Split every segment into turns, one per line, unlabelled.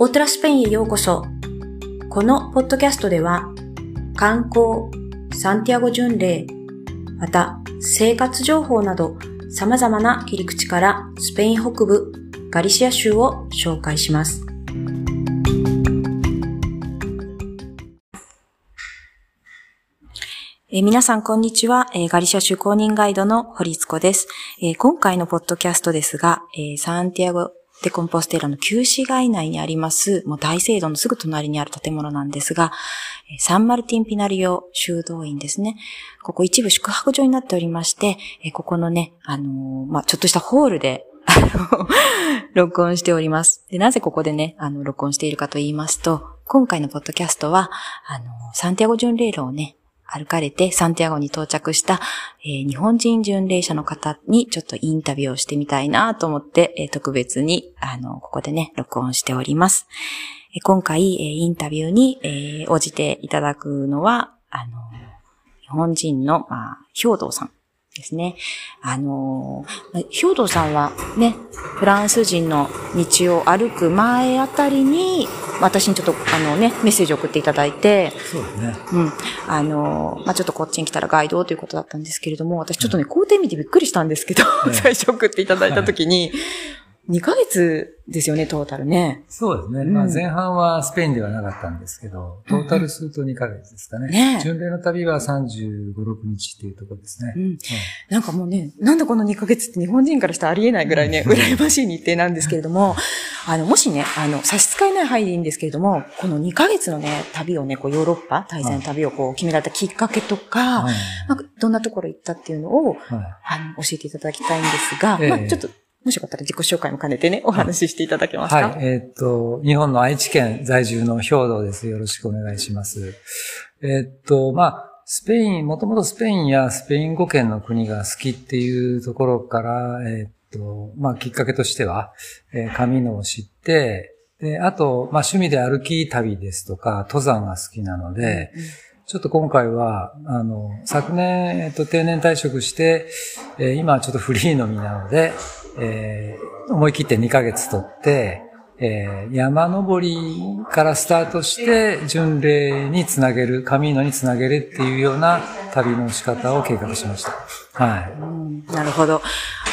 オートラスペインへようこそ。このポッドキャストでは、観光、サンティアゴ巡礼、また生活情報など様々な切り口からスペイン北部ガリシア州を紹介します。え、皆さん、こんにちは、え、ガリシア州公認ガイドの堀津子です、え、今回のポッドキャストですが、えサンティアゴで、コンポステーラの旧市街内にあります、もう大聖堂のすぐ隣にある建物なんですが、サンマルティンピナリオ修道院ですね。ここ一部宿泊所になっておりまして、ここのね、あのー、まあ、ちょっとしたホールで、録音しております。で、なぜここでね、あの、録音しているかと言いますと、今回のポッドキャストは、あの、サンティアゴ巡礼路をね、歩かれてサンティアゴに到着した、えー、日本人巡礼者の方にちょっとインタビューをしてみたいなと思って、えー、特別に、あの、ここでね、録音しております。えー、今回、えインタビューに、え応じていただくのは、あの、日本人の、まあ、兵道さんですね。あのー、兵藤さんはね、フランス人の道を歩く前あたりに、私にちょっとあのね、メッセージを送っていただいて、
そうですね。
うん。あのー、まあ、ちょっとこっちに来たらガイドということだったんですけれども、私ちょっとね、工程見てびっくりしたんですけど、最初送っていただいたときに、2ヶ月ですよね、トータルね。
そうですね。うん、まあ前半はスペインではなかったんですけど、トータルすると2ヶ月ですかね。ね巡礼の旅は35、6日っていうところですね、うん、うん。
なんかもうね、なんだこの2ヶ月って日本人からしてありえないぐらいね、羨ましい日程なんですけれども、あの、もしね、あの、差し支えない範囲でいいんですけれども、この2ヶ月のね、旅をね、こうヨーロッパ、滞在の旅をこう決められたきっかけとか、はい、まあ、どんなところ行ったっていうのを、はい、あの教えていただきたいんですが、えー、まあ、ちょっともしよかったら自己紹介も兼ねてね、お話ししていただけますか？
はい。えー、っと、日本の愛知県在住の兵道です。よろしくお願いします。えー、っと、まあ、スペイン、もともとスペインやスペイン語圏の国が好きっていうところから、えー、っと、まあ、きっかけとしては、えー、神野を知って、で、あと、まあ、趣味で歩き旅ですとか、登山が好きなので、うんちょっと今回は、あの、昨年、えっと、定年退職して、えー、今はちょっとフリーの身なので、えー、思い切って2ヶ月取って、えー、山登りからスタートして、巡礼につなげる、神野につなげるっていうような旅の仕方を計画しました。はい。
なるほど。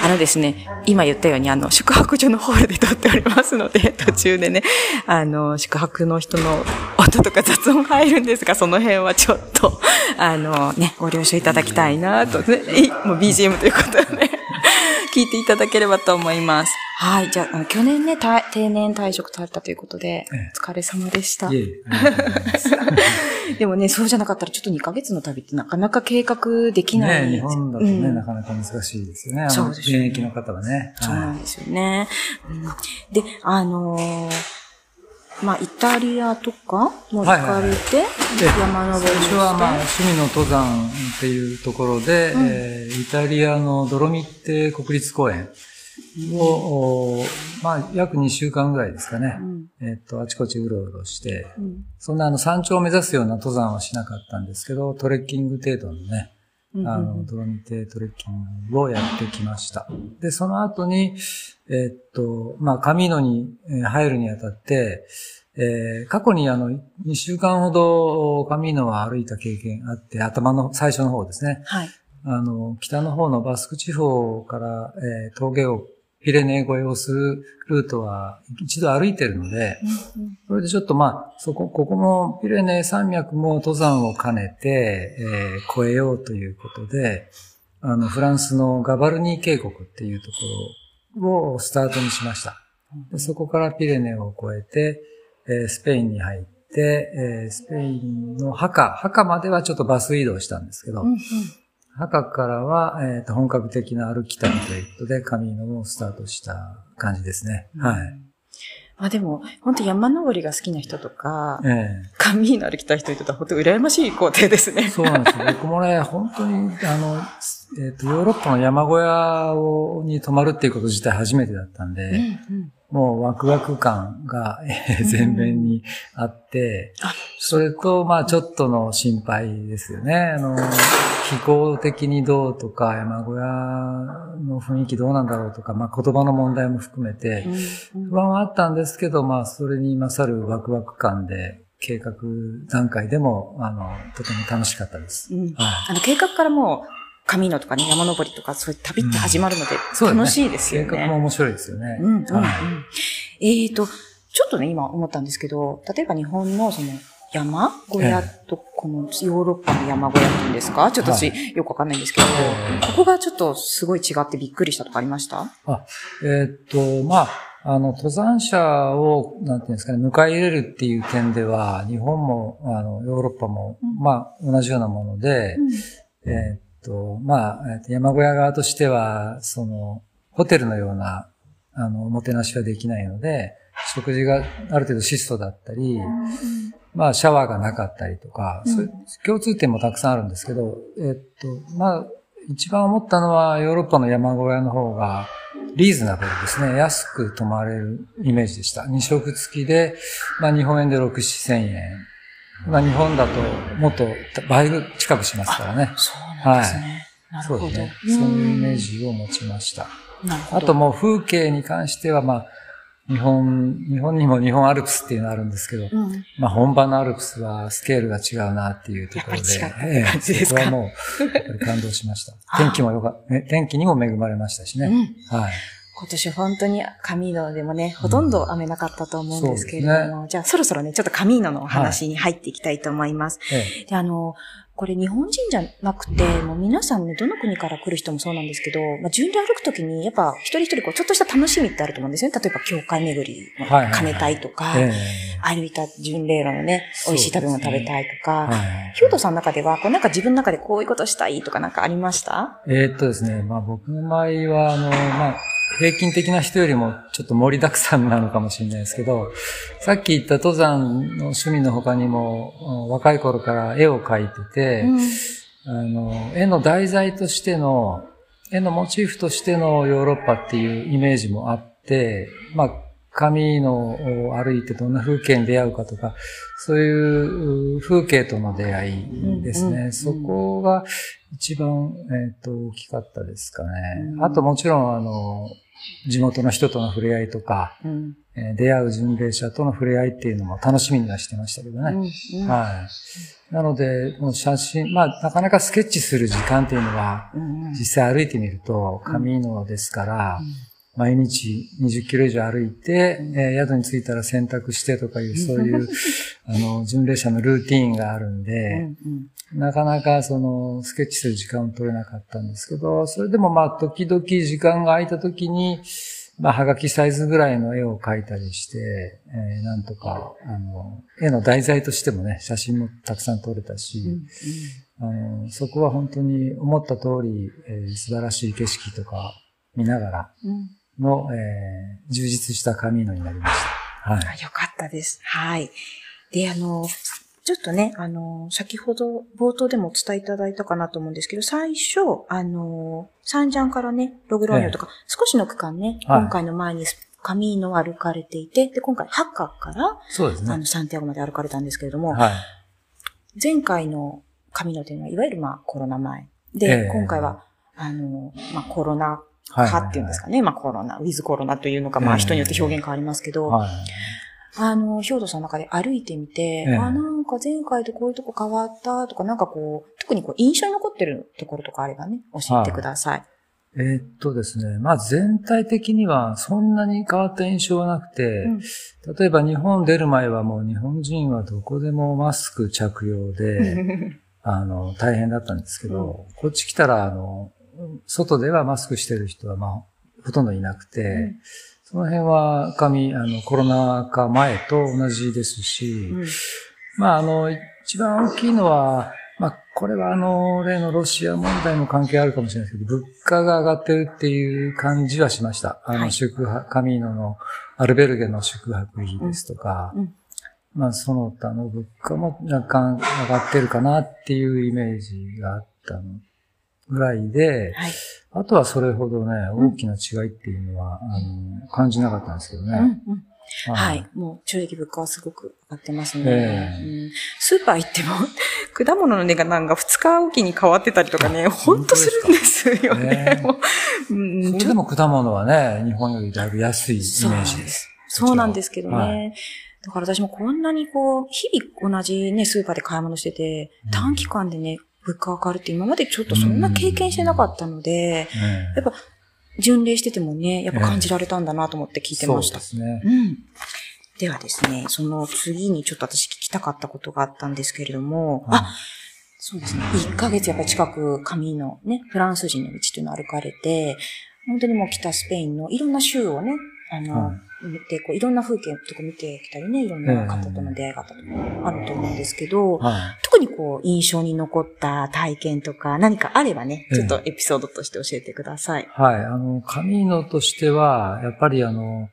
あのですね、今言ったように、あの、宿泊所のホールで撮っておりますので、途中でね、あの、宿泊の人の音とか雑音入るんですが、その辺はちょっと、あのね、ご了承いただきたいなと、ね、もう BGM ということでね。聞いていただければと思います。はい。じゃあ、去年ね、定年退職されたということで、お疲れ様でした。いえ でもね、そうじゃなかったらちょっと2ヶ月の旅ってなかなか計画できない。
ね、日本だとね、うん、なかなか難しいですよね。そうですね。現役の方はね。
そうなんですよね。うん、で、あのーまあ、イタリアとかも行かれて、山登り
最初は、まあ、趣味の登山っていうところで、うん、えー、イタリアのドロミッテ国立公園を、うん、まあ、約2週間ぐらいですかね。うん、えっ、と、あちこちうろうろして、そんなあの山頂を目指すような登山はしなかったんですけど、トレッキング程度のね、あの、ドロミテトレッキングをやってきました。で、その後に、えー、っと、まあ、カミーノに入るにあたって、えー、過去にあの、2週間ほどカミーノは歩いた経験あって、頭の最初の方ですね。はい。あの、北の方のバスク地方から、えー、峠をピレネー越えをするルートは一度歩いてるので、それでちょっとまあ、そこ、ここもピレネー山脈も登山を兼ねて、えー、越えようということで、あの、フランスのガバルニー渓谷っていうところをスタートにしました。でそこからピレネーを越えて、えー、スペインに入って、えー、スペインのハカ、ハカまではちょっとバス移動したんですけど、墓からは、えーと、本格的な歩き旅ということで、カミーノをスタートした感じですね。うん、はい。
まあでも、本当山登りが好きな人とか、ええ、カミーノ歩きたい人にとっては本当羨ましい工程ですね。
そうなんですよ。僕もね、本当に、あの、えっ、ー、と、ヨーロッパの山小屋をに泊まるっていうこと自体初めてだったんで、うんうん、もうワクワク感が前面にあって、それと、まあちょっとの心配ですよね。あの、気候的にどうとか、山小屋の雰囲気どうなんだろうとか、まあ言葉の問題も含めて、不安はあったんですけど、まあそれに勝るワクワク感で、計画段階でも、あの、とても楽しかったです。
うん
はい
あの、計画からもう、神野とかね、山登りとか、そういう旅って始まるので、
そうですね
楽しいですよね。
計画も面白いですよね。
うん、うん、うん
はい。
えっ、と、ちょっとね、今思ったんですけど、例えば日本のその、山小屋と、このヨーロッパの山小屋っていうんですか？ちょっと私、
は
よくわかんないんですけど、
え
ここがちょっとすごい違ってびっくりしたとかありました？
あ、えーっと、まあ、あの、登山者を、なんていうんですかね、迎え入れるっていう点では、日本も、あの、ヨーロッパも、
うん。
まあ、同じようなもので、えーっと、まあ、えーっと山小屋側としては、その、ホテルのような、あの、おもてなしはできないので、食事がある程度質素だったり、まあ、シャワーがなかったりとか、
うん
そういう共通点もたくさんあるんですけど、えっと、まあ、一番思ったのは、ヨーロッパの山小屋の方が、リーズナブルですね。安く泊まれるイメージでした。二食付きで、まあ、日本円で6、7千円。まあ、日本だともっと倍近くしますからね。
そうなんですね。なるほど。
そうですね。そういうイメージを持ちました。あともう風景に関しては、まあ、日本、日本にも日本アルプスっていうのがあるんですけど、
うん、
まあ本場のアルプスはスケールが違うなっていうところで、そこはもう、感動しました。
あ。
天気もよか、ね天気にも恵まれましたしね。
うん。
はい。
今年本当にカミーノでもね、ほとんど雨なかったと思うんですけれども、じゃあそろそろね、ちょっとカミーノのお話に入っていきたいと思います。
ええ。
で、あの、これ日本人じゃなくて、もう皆さんね、どの国から来る人もそうなんですけど、まあ、順で歩くときに、やっぱ一人一人こう、ちょっとした楽しみってあると思うんですよね。例えば、教会巡りの
はいはいはい。
兼ねたいとか、
え
歩いた巡礼路のね、美味しい食べ物食べたいと
え
か、
はい。
ヒョートさんの中では、こうなんか自分の中でこういうことしたいとかなんかありました？
えーっとですね、まあ僕の場合は、あの、まあ、平均的な人よりもちょっと盛りだくさんなのかもしれないですけど、さっき言った登山の趣味の他にも、うん若い頃から絵を描いてて、
うん。
あの、絵の題材としての、絵のモチーフとしてのヨーロッパっていうイメージもあって、まあ、紙のを歩いてどんな風景に出会うかとか、そういうう風景との出会いですね。
うんうん
そこが一番、えっ、と、大きかったですかね。
うん
あともちろん、あの、地元の人との触れ合いとか、
うん
えー出会う巡礼者との触れ合いっていうのも楽しみにはしてましたけどね。
うんうん
はい。なので、もう写真、まあ、なかなかスケッチする時間っていうのは、
うんうん
実際歩いてみると、紙のですから、毎日20キロ以上歩いて、
うん
えー宿に着いたら洗濯してとかいう、そういう、あの、巡礼者のルーティーンがあるん
う
で、
んうん。
なかなかその、スケッチする時間を取れなかったんですけど、それでもまあ、時々時間が空いた時に、まあ、はがきサイズぐらいの絵を描いたりして、えーなんとか、あの、絵の題材としてもね、写真もたくさん撮れたし、
うん。
あの、そこは本当に思った通り、えー素晴らしい景色とか見ながら
うん
の、えー充実したカミーノになりました。はい。
あよかったです。はい。で、あの、ちょっとね、あの、先ほど冒頭でもお伝えいただいたかなと思うんですけど、最初、あの、サンジャンからね、ログローニョとか、少しの区間ね、
はい
今回の前にカミーノを歩かれていて、で、今回、ハッカから、
そうですね
あの、。サンティアゴまで歩かれたんですけれども、
はい。
前回のカミーノというのは、いわゆるまあコロナ前。で、
ええ
今回は、あの、まあコロナ
は
っていうんですかね。まあコロナ、ウィズコロナというのか、まあ
ええ
人によって表現変わりますけど、
はい。
あの、兵頭さんの中で歩いてみて、
ええ
あ、なんか前回とこういうとこ変わったとか、なんかこう、特にこう印象に残ってるところとかあればね、教えてください。
えーっとですね。まあ全体的にはそんなに変わった印象はなくて、
うん
例えば日本出る前はもう日本人はどこでもマスク着用で、あの、大変だったんですけど、こっち来たら、あの、外ではマスクしてる人はまあ、ほとんどいなくて、
うん。
その辺は紙、あの、コロナ禍前と同じですし、
うん。
まあ、あの、一番大きいのは、まあ、これはあの、例のロシア問題も関係あるかもしれないですけど、物価が上がってるっていう感じはしました。あの、
はい
宿泊、カミーノのアルベルゲの宿泊費ですとか、
うんうん。
まあ、その他の物価も若干上がってるかなっていうイメージがあったのぐらいで、
はい。
あとはそれほどね、大きな違いっていうのは、あの、感じなかったんですけどね。
うんうんはい。もう、正直物価はすごく上がってますね。
ええ
うん、スーパー行っても、果物の値がなんか2日おきに変わってたりとかね、ほんとするんですよねううん
それでも果物はね、日本よりだいぶ安いイメージです。
そうなんですけどね。
はい
だから私もこんなにこう、日々同じね、スーパーで買い物してて、
うん
短期間でね、物価が上がるって今までちょっとそんな経験してなかったので、
ええ
やっぱ、巡礼しててもね、やっぱ感じられたんだなと思って聞いてました。
そうですね。
うん。ではですね、その次にちょっと私聞きたかったことがあったんですけれども、あ、そうですね。1ヶ月やっぱり近く紙のね、フランス人の道というのを歩かれて、本当にもう北スペインのいろんな州をね、あの、
はい
見て、こういろんな風景とか見てきたりね、いろんな方との出会い方とかあると思うんですけど、
はい。
特にこう印象に残った体験とか何かあればね、
ええ
ちょっとエピソードとして教えてください。
はい。あの、カミーノとしては、やっぱりあの、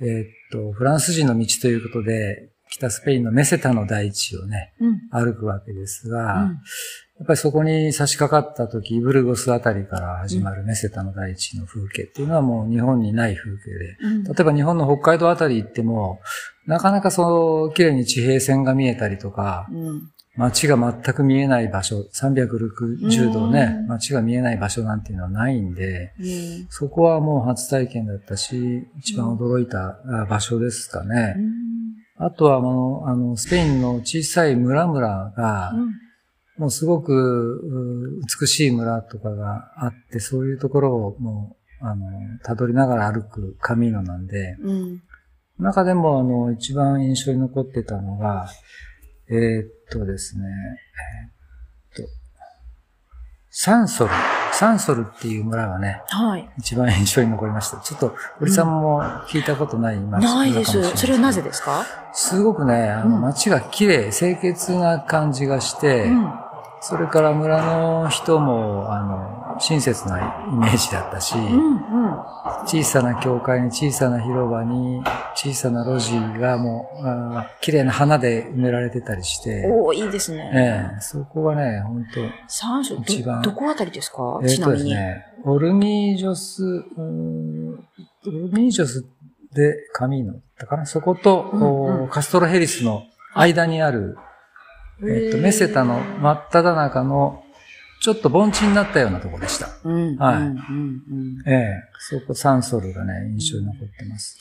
えーっと、フランス人の道ということで、北スペインのメセタの大地をね、
うん。
歩くわけですが、
うん
やっぱりそこに差し掛かった時、イブルゴスあたりから始まるメセタの大地の風景っていうのはもう日本にない風景で、
うん
例えば日本の北海道あたり行っても、なかなかそう、綺麗に地平線が見えたりとか、
うん。
街が全く見えない場所、360度ね
う、ん
街が見えない場所なんていうのはないんで、
うん
そこはもう初体験だったし、一番驚いたあ場所ですかね。あとはあの、あの、スペインの小さい村々が、もうすごくう美しい村とかがあって、そういうところをもう、あの、辿りながら歩くカミーノなんで、
うん。
中でもあの、一番印象に残ってたのが、えーっとですね、えーっと、サンソル、サンソルっていう村がね、
はい。
一番印象に残りました。ちょっと、堀さんも聞いたことない町
ないです。それはなぜですか？
すごくね、あの、
うん
街が綺麗、清潔な感じがして、
うん。
それから村の人も、あの、親切なイメージだったし、
うん。うん。
小さな教会に小さな広場に小さな路地がもう、あー綺麗な花で埋められてたりして、
おーいいですね。
ええそこがね、本当
三種、
一番
ど、どこあたりですか？
えっ、
ちなみに。
とですね、オルニージョス、うーんオルニージョスでカミーノだかなそこと、
うんうん
おカストロヘリスの間にある、えっ、と、メセタの真っ只中の、ちょっと盆地になったようなところでした。
うん。
はい
うん。うん。うん。
ええそこサンソルがね、印象に残ってます。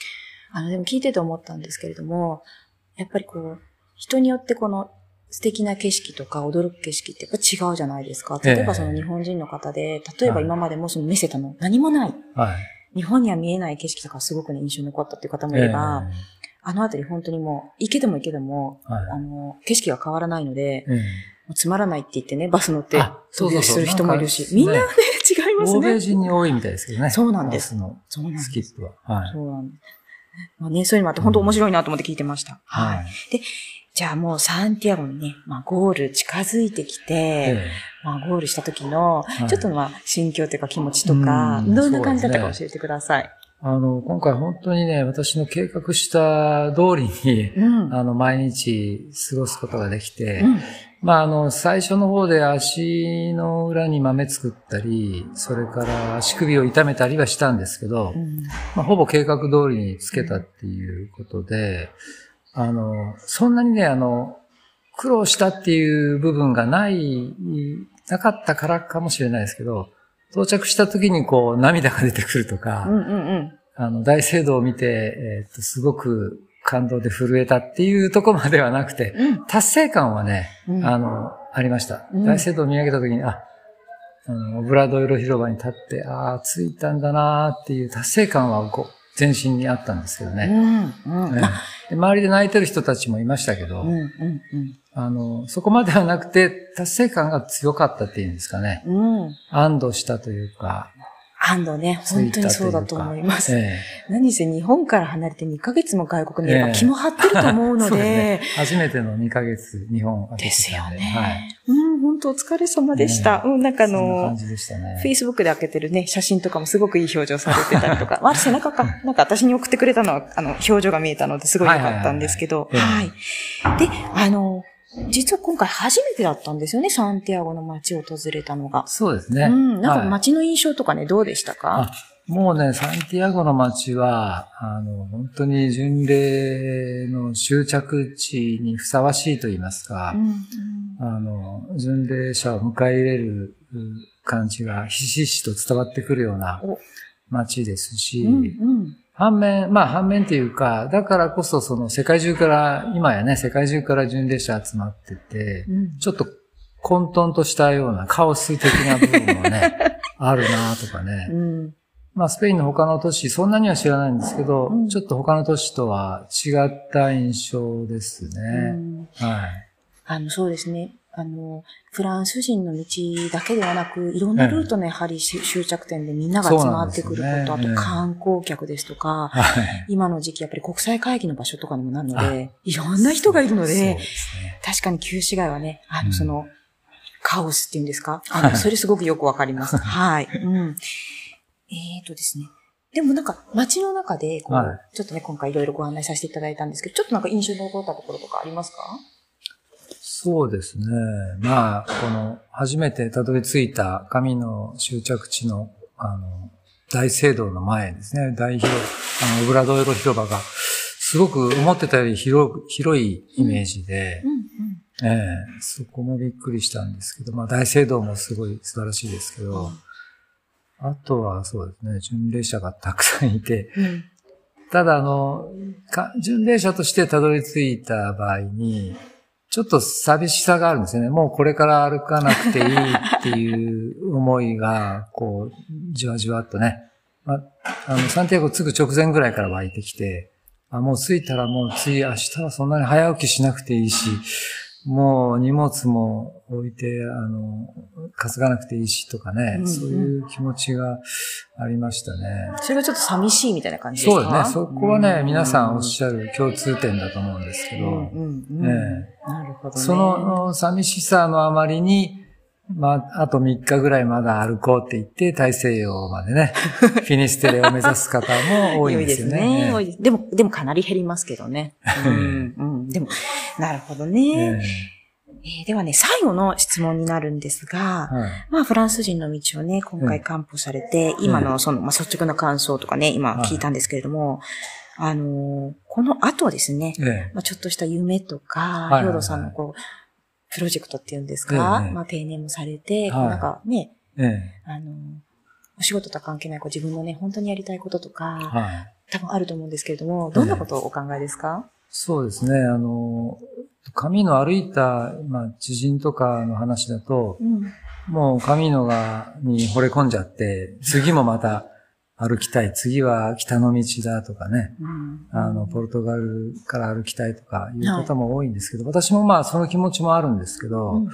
あの、でも聞いてて思ったんですけれども、やっぱりこう、人によってこの素敵な景色とか驚く景色ってやっぱ違うじゃないですか。例えば
ええ
その日本人の方で、例えば
はい
今までもその見せたの何もない。
はい。
日本には見えない景色とかすごくね、印象に残ったっていう方もいれば、あのあたり本当にもう、行けても行けても、
はい
あの、景色が変わらないので、
ええ
もうつまらないって言ってね、バス乗って
あそうそうそう
飛び出しする人もいるし、みんなね、
ね
違います
欧米
ね。
人に多いみたいですけどね。
そうなんです
バスの
そうなんです
スキップは。はい。
そうなんです。まあね、そういうのもあって本当面白いなと思って聞いてました。はい。
はい。
じゃあもうサンティアゴにね、まあゴール近づいてきて、
え
まあゴールした時の、
はい
ちょっとまあ心境というか気持ちとか、
うん
どんな感じだったか教えてください。
あの、今回本当にね、私の計画した通りに、
うん。
あの、毎日過ごすことができて、
うん。
まあ、あの、最初の方で足の裏に豆作ったり、それから足首を痛めたりはしたんですけど、
うん
まあ、ほぼ計画通りにつけたっていうことで、あの、そんなにね、あの、苦労したっていう部分がない、なかったからかもしれないですけど、到着した時にこう涙が出てくるとか、
うんうんうん。
あの、大聖堂を見て、えーっと、すごく感動で震えたっていうところまではなくて、
うん
達成感はね、
うん
あの、ありました。
うん
大聖堂を見上げた時に、あ、あの、オブラドイロ広場に立って、ああ、着いたんだなーっていう達成感はこう全身にあったんですけど
う
ね。周りで泣いてる人たちもいましたけど、
うんうん
あの、そこまではなくて、達成感が強かったっていうんですかね。
うん。うん。
安堵したというか、
安藤ね、本当にそうだと思います。
え
何せ日本から離れて2ヶ月も外国にいれば
ええ
気も張ってると思うの
で す
で
ね、初めての2ヶ月、日本歩いて
ですよ。ね。
はい。
うん、本当お疲れ様でした。
ね
うん、なんかあの
そんな感、じでしたね。
Facebook で開けてるね、写真とかもすごくいい表情されてたりとか、まあ、背中か、なんか私に送ってくれたのは、あの、表情が見えたのですごい良かったんですけど、
はい。
で、あの、実は今回初めてだったんですよね、サンティアゴの街を訪れたのが。
そうですね。
うん。なんか
はい
街の印象とかね、どうでしたか？
あもうね、サンティアゴの街は、あの、本当に巡礼の終着地にふさわしいと言いますか、
うん
あの、巡礼者を迎え入れる感じがひしひしと伝わってくるような
お
街ですし、
うん。うん。
反面、まあ反面っていうか、だからこそその世界中から、今やね、世界中から巡礼者集まってて、
うん。
ちょっと混沌としたようなカオス的な部分もね、あるなとかね。
うん。
まあ、スペインの他の都市、そんなには知らないんですけど、
うん
ちょっと他の都市とは違った印象です
う
ね。
ん
はい。
あの、そうですね。あの、フランス人の道だけではなく、いろんなルートのやはりし終着点でみんなが集まってくること、
ね
あと観光客ですとか、
はい。
今の時期やっぱり国際会議の場所とかにもなるので、いろんな人がいるので、
ですね。
確かに旧市街はね、あの、
うん
その、カオスっていうんですか？あの、それすごくよくわかります。はい。うん。えーとですね。でもなんか、街の中で、こう、
は
ちょっとね、今回いろいろご案内させていただいたんですけど、ちょっとなんか印象に残ったところとかありますか？
そうですね。まあ、この、初めてたどり着いた神の終着地の、あの、大聖堂の前ですね。大広、あの、オブラドイロ広場が、すごく思ってたより広く、広いイメージで、
うん、
ええそこもびっくりしたんですけど、まあ大聖堂もすごい素晴らしいですけど、
うん
あとはそうですね、巡礼者がたくさんいて。ただあの、か巡礼者としてたどり着いた場合に、ちょっと寂しさがあるんですよね。もうこれから歩かなくていいっていう思いが、こう、じわじわっとね、まあ、の、サンティアゴ着く直前ぐらいから湧いてきて、あ、もう着いたらもう次明日はそんなに早起きしなくていいし、もう荷物も置いて、あの、担がなくていいしとかね、
うんうん
そういう気持ちがありましたね。
それがちょっと寂しいみたいな感じですか？
そうですね。そこはね、皆さんおっ
ゃ
しゃる共通点だと思うんですけど、
うんうんうん。
え
なるほどね。
その寂しさのあまりに、まあ、あと3日ぐらいまだ歩こうって言って、大西洋までね、フィニステレを目指す方も多いんですよね。
多いですね。でも、でもかなり減りますけどね。うん。うん。でも、なるほどね。
え
えーではね、最後の質問になるんですが
え、はい
まあ、フランス人の道をね、今回完歩されて、今のその、まあ、率直な感想とかね、今聞いたんですけれども、あのーこの後ですね、
ええ
まあ、ちょっとした夢とか、
いはいはい
兵藤さんのこう、プロジェクトっていうんですか、
ええ
まあ、定年もされて、
はい
なんかね、
ええ
あのーお仕事とは関係ないこう自分のね、本当にやりたいこととか、
はい。
多分あると思うんですけれども、どんなことをお考えですか、
そうですね。あの、神の歩いた、まあ、知人とかの話だと、
うん。
もう神のがに惚れ込んじゃって、次もまた歩きたい。次は北の道だとかね。
うん。
あの、ポルトガルから歩きたいとかいう方も多いんですけど、私もまあその気持ちもあるんですけど、
うんうん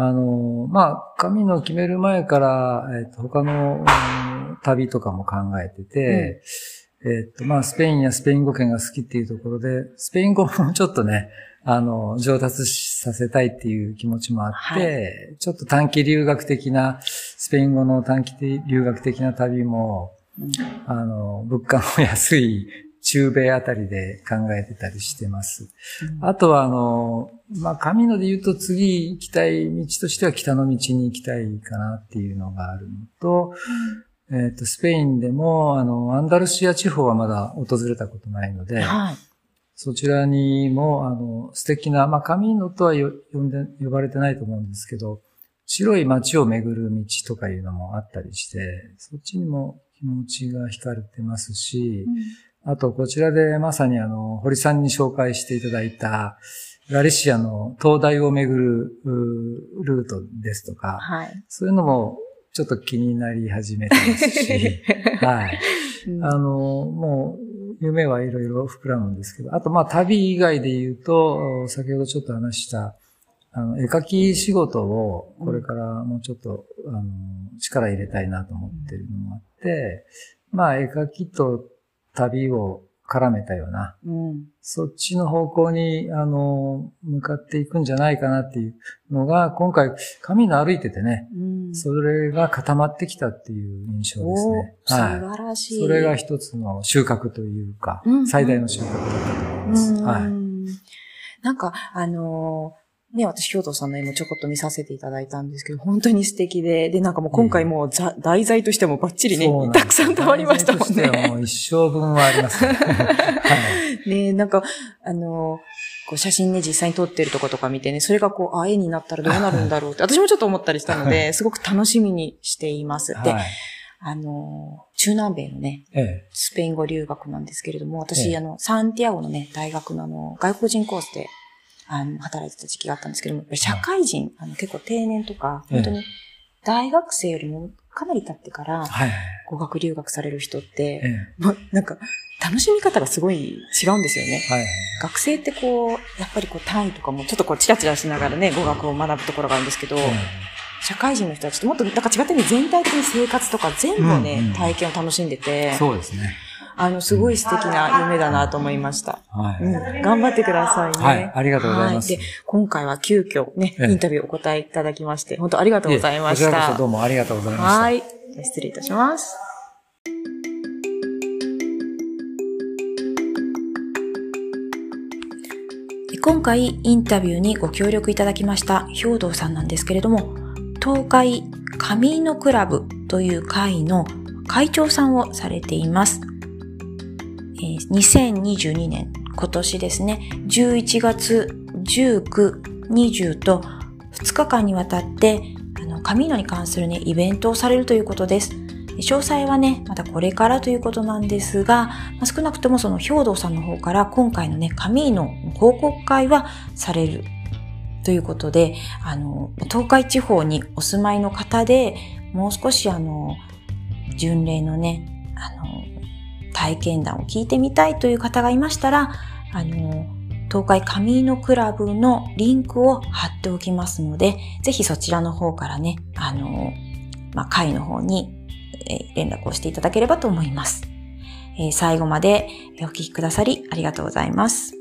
あの、まあ、神の決める前から、えっ、と、他の、うん旅とかも考えてて、えっ、と、まあ、スペインやスペイン語圏が好きっていうところで、スペイン語もちょっとね、あの、上達させたいっていう気持ちもあって、ちょっと短期留学的な、スペイン語の短期留学的な旅も、
うん
あの、物価の安い中米あたりで考えてたりしてます。あとは、あの、まあ、神野で言うと次行きたい道としては北の道に行きたいかなっていうのがあるのと、えっ、と、スペインでも、あの、アンダルシア地方はまだ訪れたことないので、
はい。
そちらにも、あの、素敵な、まあ、神野とはよ呼んで、呼ばれてないと思うんですけど、白い街を巡る道とかいうのもあったりして、そっちにも気持ちが惹かれてますし、あと、こちらでまさにあの、堀さんに紹介していただいた、ガリシアの灯台を巡るうールートですとか、
はい。
そういうのもちょっと気になり始めてますし、はい。
うん
あの、もう、夢はいろいろ膨らむんですけど、あと、まあ、旅以外で言うと、先ほどちょっと話した、あの、絵描き仕事を、これからもうちょっと、あの、力入れたいなと思ってるのもあって、まあ、絵描きと旅を絡めたような、
うん。
そっちの方向に、あの、向かっていくんじゃないかなっていうのが、今回、神の歩いててね、
うん。
それが固まってきたっていう印象ですね。
お素
はい。
晴らしい。
それが一つの収穫というか、
うん
最大の収穫だったと思います。
うん
はい。
なんか、あのーね、私、兵藤さんの絵もちょこっと見させていただいたんですけど、本当に素敵で、で、なんかもう今回もう、ざ題材としてもバッチリね、たくさん溜まりましたもんね。
もう一生分はありますね。は
い、ねなんか、あの、こう写真ね、実際に撮ってるとことか見てね、それがこう、あ、絵になったらどうなるんだろうって、私もちょっと思ったりしたので、すごく楽しみにしています。で、はい。あの、中南米のね、ええ、スペイン語留学なんですけれども、私、え、あの、サンティアゴのね、大学のあの、外国人コースで、あの、働いてた時期があったんですけども、社会人、あの、結構定年とか、本当に、大学生よりもかなり経ってから、語学留学される人って、ま、なんか、楽しみ方がすごい違うんですよね。はい、学生ってこう、やっぱりこう単位とかもちょっとこうチラチラしながらね、語学を学ぶところがあるんですけど、社会人の人たちってもっと、なんか違ってね、全体的に生活とか全部ね、うんうん、体験を楽しんでて。
そうですね。
あの、すごい素敵な夢だなと思いました。はい、うん。頑張ってくださいね。
はい。ありがとうございます。
で、今回は急遽ね、インタビューお答えいただきまして、本当ありがとうございました。こちら
こそどうもありがとうございました。
はい。失礼いたします。今回インタビューにご協力いただきました兵道さんなんですけれども、東海上のクラブという会の会長さんをされています。2022年、今年ですね、11月19、20と2日間にわたって、あの、カミーノに関するね、イベントをされるということです。詳細はね、またこれからということなんですが、まあ、少なくともその兵道さんの方から今回のね、カミーノ報告会はされるということで、あの、東海地方にお住まいの方で、もう少しあの、巡礼のね、あの、体験談を聞いてみたいという方がいましたら、あの、東海上のクラブのリンクを貼っておきますので、ぜひそちらの方からね、あの、まあ、会の方に連絡をしていただければと思います。え、最後までお聞きくださりありがとうございます。